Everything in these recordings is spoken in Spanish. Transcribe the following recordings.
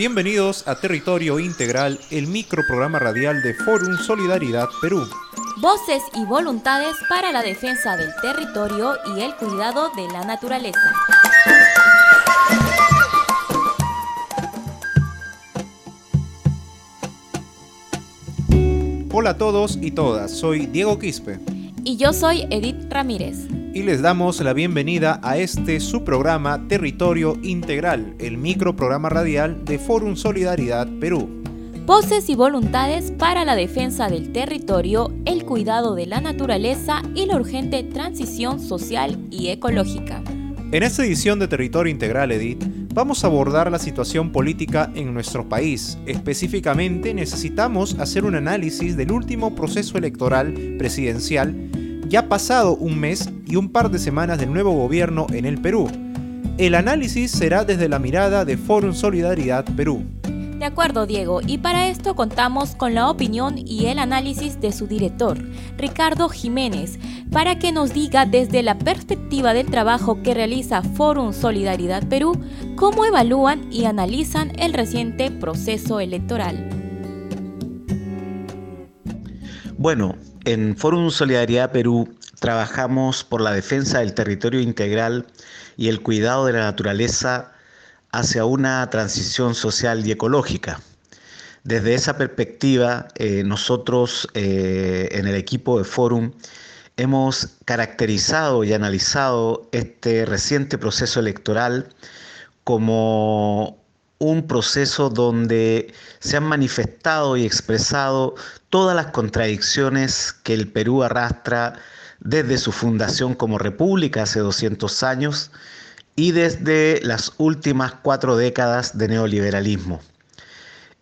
Bienvenidos a Territorio Integral, el microprograma radial de Forum Solidaridad Perú. Voces y voluntades para la defensa del territorio y el cuidado de la naturaleza. Hola a todos y todas, soy Diego Quispe. Y yo soy Edith Ramírez y les damos la bienvenida a este su programa Territorio Integral, el microprograma radial de Forum Solidaridad Perú. Voces y voluntades para la defensa del territorio, el cuidado de la naturaleza y la urgente transición social y ecológica. En esta edición de Territorio Integral, Edith, vamos a abordar la situación política en nuestro país. Específicamente, necesitamos hacer un análisis del último proceso electoral presidencial ya pasado un mes y un par de semanas del nuevo gobierno en el Perú. El análisis será desde la mirada de Forum Solidaridad Perú. De acuerdo, Diego, y para esto contamos con la opinión y el análisis de su director, Ricardo Jiménez, para que nos diga desde la perspectiva del trabajo que realiza Forum Solidaridad Perú, cómo evalúan y analizan el reciente proceso electoral. Bueno, en Fórum Solidaridad Perú trabajamos por la defensa del territorio integral y el cuidado de la naturaleza hacia una transición social y ecológica. Desde esa perspectiva, eh, nosotros eh, en el equipo de Fórum hemos caracterizado y analizado este reciente proceso electoral como un proceso donde se han manifestado y expresado todas las contradicciones que el Perú arrastra desde su fundación como república hace 200 años y desde las últimas cuatro décadas de neoliberalismo.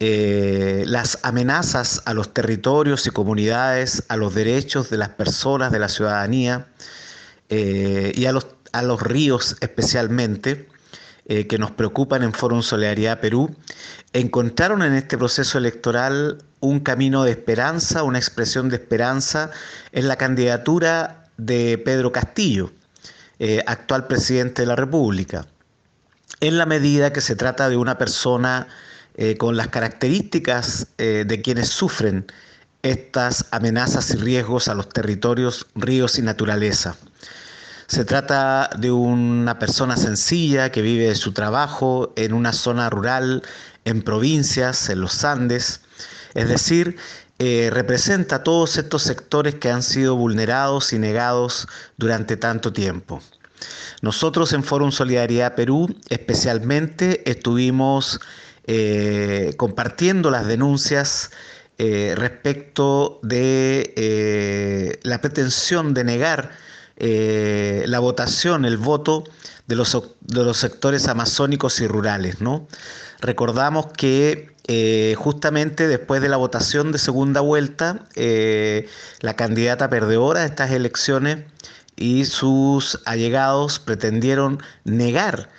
Eh, las amenazas a los territorios y comunidades, a los derechos de las personas, de la ciudadanía eh, y a los, a los ríos especialmente, eh, que nos preocupan en Foro Solidaridad Perú, encontraron en este proceso electoral un camino de esperanza, una expresión de esperanza en la candidatura de Pedro Castillo, eh, actual presidente de la República, en la medida que se trata de una persona eh, con las características de quienes sufren estas amenazas y riesgos a los territorios, ríos y naturaleza. Se trata de una persona sencilla que vive de su trabajo en una zona rural, en provincias, en los Andes, es decir, eh, representa todos estos sectores que han sido vulnerados y negados durante tanto tiempo. Nosotros en Fórum Solidaridad Perú especialmente estuvimos eh, compartiendo las denuncias eh, respecto de la pretensión de negar eh, la votación, el voto de los, de los sectores amazónicos y rurales. ¿no? Recordamos que eh, justamente después de la votación de segunda vuelta, eh, la candidata perdedora de estas elecciones y sus allegados pretendieron negar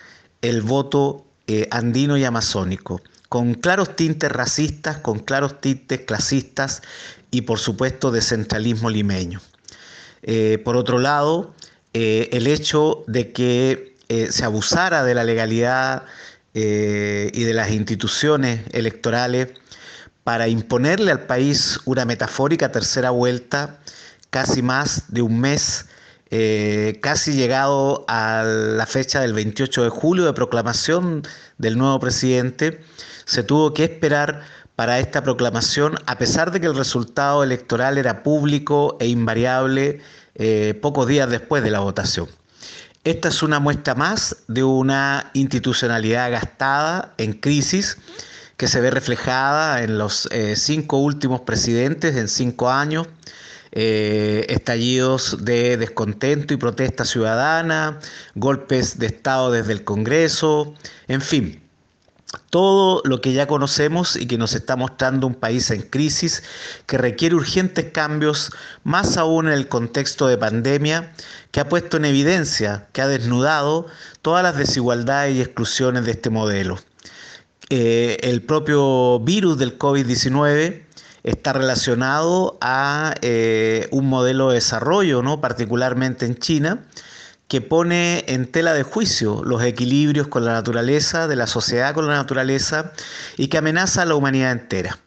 el voto andino y amazónico, con claros tintes racistas, con claros tintes clasistas y por supuesto de centralismo limeño. Eh, por otro lado, eh, el hecho de que eh, se abusara de la legalidad y de las instituciones electorales para imponerle al país una metafórica tercera vuelta, casi más de un mes, casi llegado a la fecha del 28 de julio de proclamación del nuevo presidente, se tuvo que esperar para esta proclamación, a pesar de que el resultado electoral era público e invariable eh, pocos días después de la votación. Esta es una muestra más de una institucionalidad gastada en crisis que se ve reflejada en los eh, cinco últimos presidentes en cinco años, eh, estallidos de descontento y protesta ciudadana, golpes de Estado desde el Congreso, en fin, todo lo que ya conocemos y que nos está mostrando un país en crisis que requiere urgentes cambios, más aún en el contexto de pandemia, que ha puesto en evidencia, que ha desnudado todas las desigualdades y exclusiones de este modelo. Eh, el propio virus del COVID-19 está relacionado a eh, un modelo de desarrollo, ¿no? particularmente en China, que pone en tela de juicio los equilibrios con la naturaleza, de la sociedad con la naturaleza y que amenaza a la humanidad entera.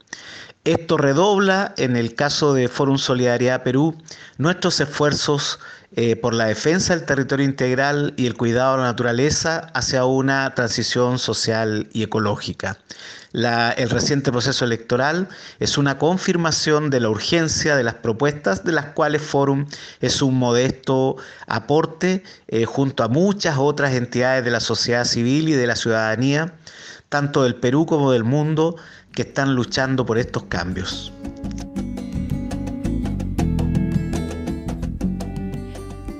Esto redobla, en el caso de Fórum Solidaridad Perú, nuestros esfuerzos eh, por la defensa del territorio integral y el cuidado de la naturaleza hacia una transición social y ecológica. el reciente proceso electoral es una confirmación de la urgencia de las propuestas de las cuales Fórum es un modesto aporte eh, junto a muchas otras entidades de la sociedad civil y de la ciudadanía, tanto del Perú como del mundo, que están luchando por estos cambios.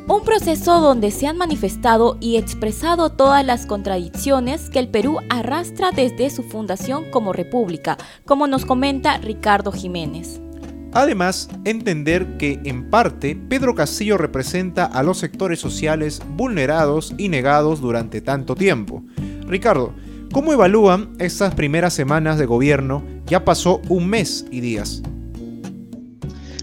Un proceso donde se han manifestado y expresado todas las contradicciones que el Perú arrastra desde su fundación como república, como nos comenta Ricardo Jiménez. Además, entender que en parte Pedro Castillo representa a los sectores sociales vulnerados y negados durante tanto tiempo. Ricardo, ¿cómo evalúan estas primeras semanas de gobierno? Ya pasó un mes y días.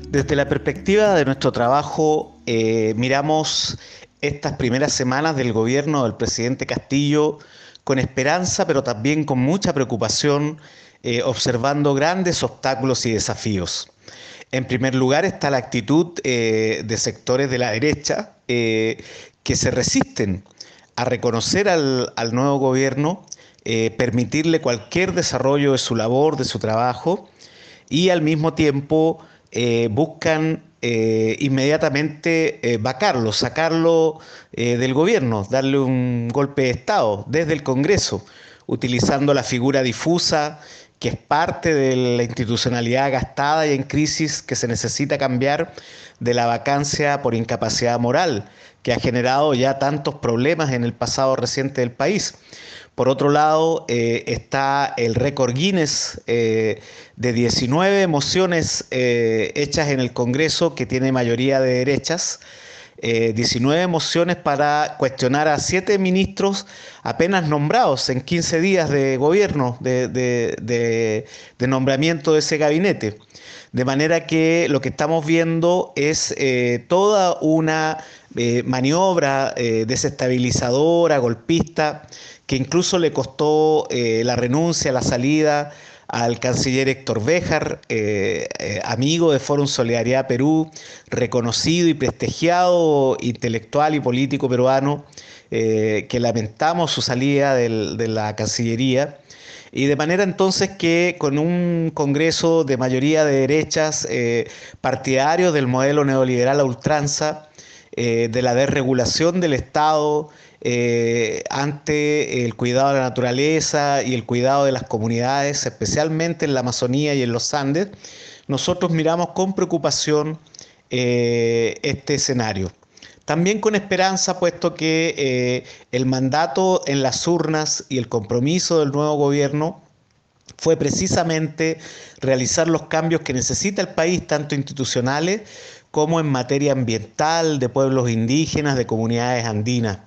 Desde la perspectiva de nuestro trabajo, eh, miramos estas primeras semanas del gobierno del presidente Castillo con esperanza, pero también con mucha preocupación, eh, observando grandes obstáculos y desafíos. En primer lugar está la actitud eh, de sectores de la derecha que se resisten a reconocer al, nuevo gobierno, permitirle cualquier desarrollo de su labor, de su trabajo, y al mismo tiempo buscan eh, inmediatamente eh, vacarlo, sacarlo del gobierno, darle un golpe de Estado desde el Congreso, utilizando la figura difusa que es parte de la institucionalidad gastada y en crisis que se necesita cambiar de la vacancia por incapacidad moral, que ha generado ya tantos problemas en el pasado reciente del país. Por otro lado, eh, está el récord Guinness eh, de 19 mociones eh, hechas en el Congreso que tiene mayoría de derechas. 19 mociones para cuestionar a siete ministros apenas nombrados en 15 días de gobierno, de, de nombramiento de ese gabinete. De manera que lo que estamos viendo es toda una maniobra desestabilizadora, golpista, que incluso le costó eh, la renuncia, la salida al canciller Héctor Béjar, eh, eh, amigo de Fórum Solidaridad Perú, reconocido y prestigiado intelectual y político peruano, que lamentamos su salida de la Cancillería. Y de manera entonces que con un Congreso de mayoría de derechas, partidarios del modelo neoliberal a ultranza, de la desregulación del Estado, eh, ante el cuidado de la naturaleza y el cuidado de las comunidades, especialmente en la Amazonía y en los Andes, nosotros miramos con preocupación eh, este escenario. También con esperanza, puesto que eh, el mandato en las urnas y el compromiso del nuevo gobierno fue precisamente realizar los cambios que necesita el país, tanto institucionales como en materia ambiental, de pueblos indígenas, de comunidades andinas.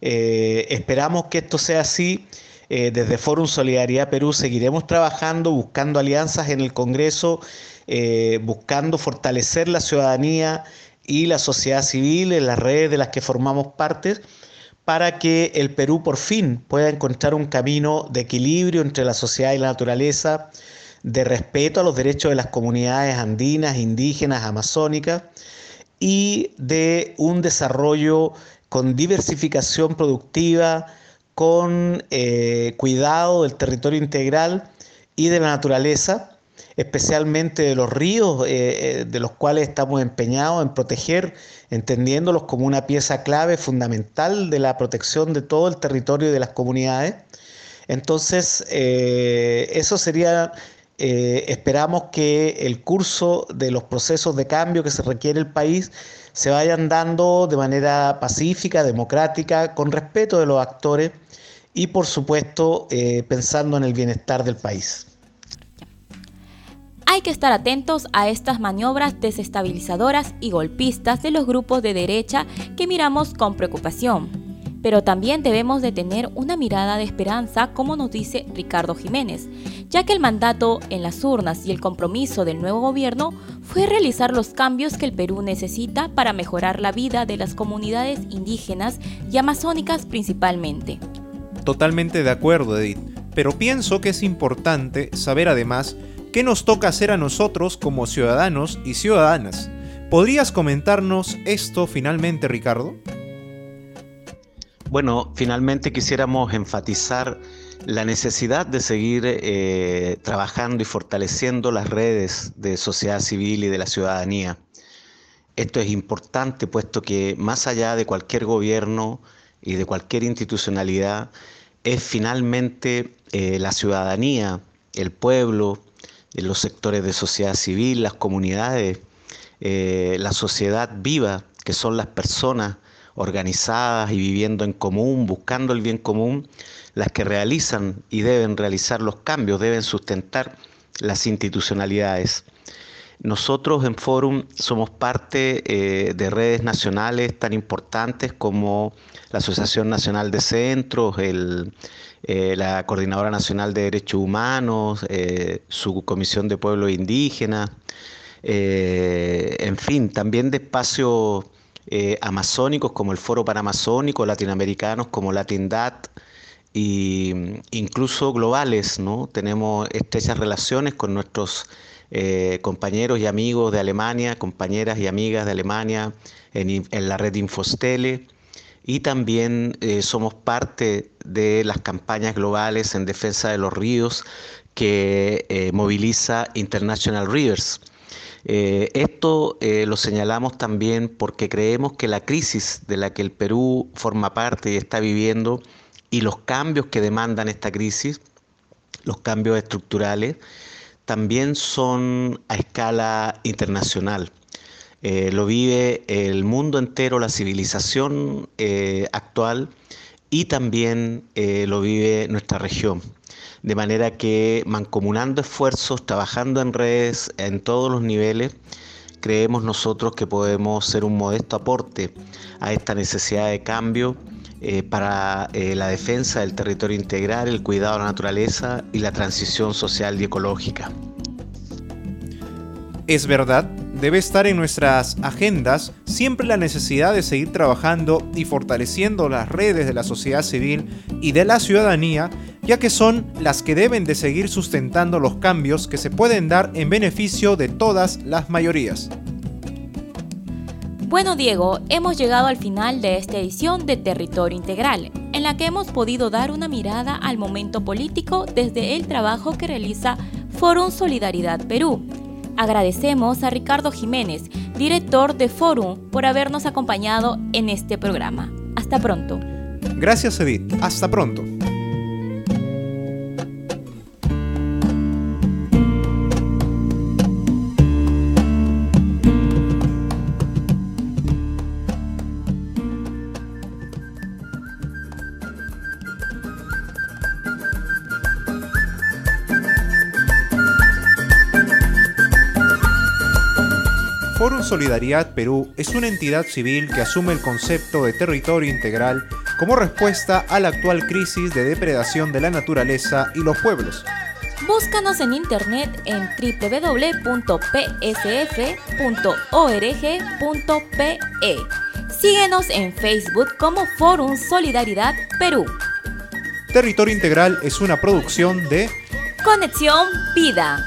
Eh, esperamos que esto sea así. Eh, desde Fórum Solidaridad Perú seguiremos trabajando, buscando alianzas en el Congreso, eh, buscando fortalecer la ciudadanía y la sociedad civil en las redes de las que formamos parte, para que el Perú por fin pueda encontrar un camino de equilibrio entre la sociedad y la naturaleza, de respeto a los derechos de las comunidades andinas, indígenas, amazónicas y de un desarrollo con diversificación productiva, con eh, cuidado del territorio integral y de la naturaleza, especialmente de los ríos, eh, eh, de los cuales estamos empeñados en proteger, entendiéndolos como una pieza clave fundamental de la protección de todo el territorio y de las comunidades. Entonces, eso sería esperamos que el curso de los procesos de cambio que se requiere el país se vayan dando de manera pacífica, democrática, con respeto de los actores y por supuesto eh, pensando en el bienestar del país. Hay que estar atentos a estas maniobras desestabilizadoras y golpistas de los grupos de derecha que miramos con preocupación pero también debemos de tener una mirada de esperanza, como nos dice Ricardo Jiménez, ya que el mandato en las urnas y el compromiso del nuevo gobierno fue realizar los cambios que el Perú necesita para mejorar la vida de las comunidades indígenas y amazónicas principalmente. Totalmente de acuerdo, Edith, pero pienso que es importante saber además qué nos toca hacer a nosotros como ciudadanos y ciudadanas. ¿Podrías comentarnos esto finalmente, Ricardo? Bueno, finalmente quisiéramos enfatizar la necesidad de seguir eh, trabajando y fortaleciendo las redes de sociedad civil y de la ciudadanía. Esto es importante puesto que más allá de cualquier gobierno y de cualquier institucionalidad, es finalmente eh, la ciudadanía, el pueblo, eh, los sectores de sociedad civil, las comunidades, la sociedad viva, que son las personas organizadas y viviendo en común, buscando el bien común, las que realizan y deben realizar los cambios, deben sustentar las institucionalidades. Nosotros en Forum somos parte eh, de redes nacionales tan importantes como la Asociación Nacional de Centros, eh, la Coordinadora Nacional de Derechos Humanos, eh, su Comisión de Pueblos Indígenas, en fin, también de espacios eh, amazónicos como el Foro Panamazónico, latinoamericanos como LatinDat e incluso globales, ¿no? Tenemos estrechas relaciones con nuestros eh, compañeros y amigos de Alemania, compañeras y amigas de Alemania en, la red Infostele y también eh, somos parte de las campañas globales en defensa de los ríos que moviliza International Rivers. Eh, esto eh, lo señalamos también porque creemos que la crisis de la que el Perú forma parte y está viviendo y los cambios que demandan esta crisis, los cambios estructurales, también son a escala internacional. Eh, lo vive el mundo entero, la civilización actual y también lo vive nuestra región de manera que mancomunando esfuerzos, trabajando en redes en todos los niveles, creemos nosotros que podemos ser un modesto aporte a esta necesidad de cambio eh, para eh, la defensa del territorio integral, el cuidado de la naturaleza y la transición social y ecológica. Es verdad, debe estar en nuestras agendas siempre la necesidad de seguir trabajando y fortaleciendo las redes de la sociedad civil y de la ciudadanía ya que son las que deben de seguir sustentando los cambios que se pueden dar en beneficio de todas las mayorías. Bueno Diego, hemos llegado al final de esta edición de Territorio Integral, en la que hemos podido dar una mirada al momento político desde el trabajo que realiza Forum Solidaridad Perú. Agradecemos a Ricardo Jiménez, director de Forum, por habernos acompañado en este programa. Hasta pronto. Gracias Edith, hasta pronto. Solidaridad Perú es una entidad civil que asume el concepto de territorio integral como respuesta a la actual crisis de depredación de la naturaleza y los pueblos. Búscanos en internet en www.psf.org.pe. Síguenos en Facebook como Forum Solidaridad Perú. Territorio Integral es una producción de Conexión Vida.